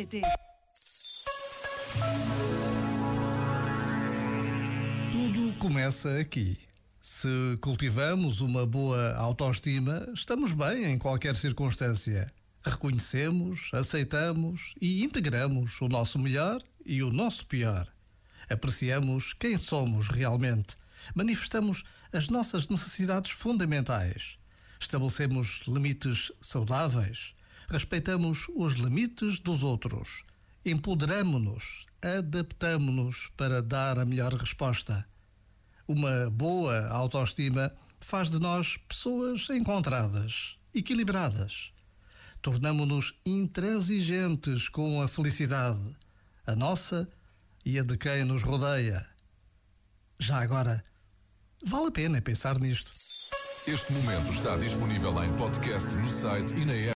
pt Tudo começa aqui. Se cultivamos uma boa autoestima, estamos bem em qualquer circunstância. Reconhecemos, aceitamos e integramos o nosso melhor e o nosso pior. Apreciamos quem somos realmente. Manifestamos as nossas necessidades fundamentais. Estabelecemos limites saudáveis. Respeitamos os limites dos outros. Empoderamo-nos, adaptamo-nos para dar a melhor resposta. Uma boa autoestima faz de nós pessoas encontradas, equilibradas. Tornamo-nos intransigentes com a felicidade, a nossa e a de quem nos rodeia. Já agora, vale a pena pensar nisto. Este momento está disponível em podcast no site e na app.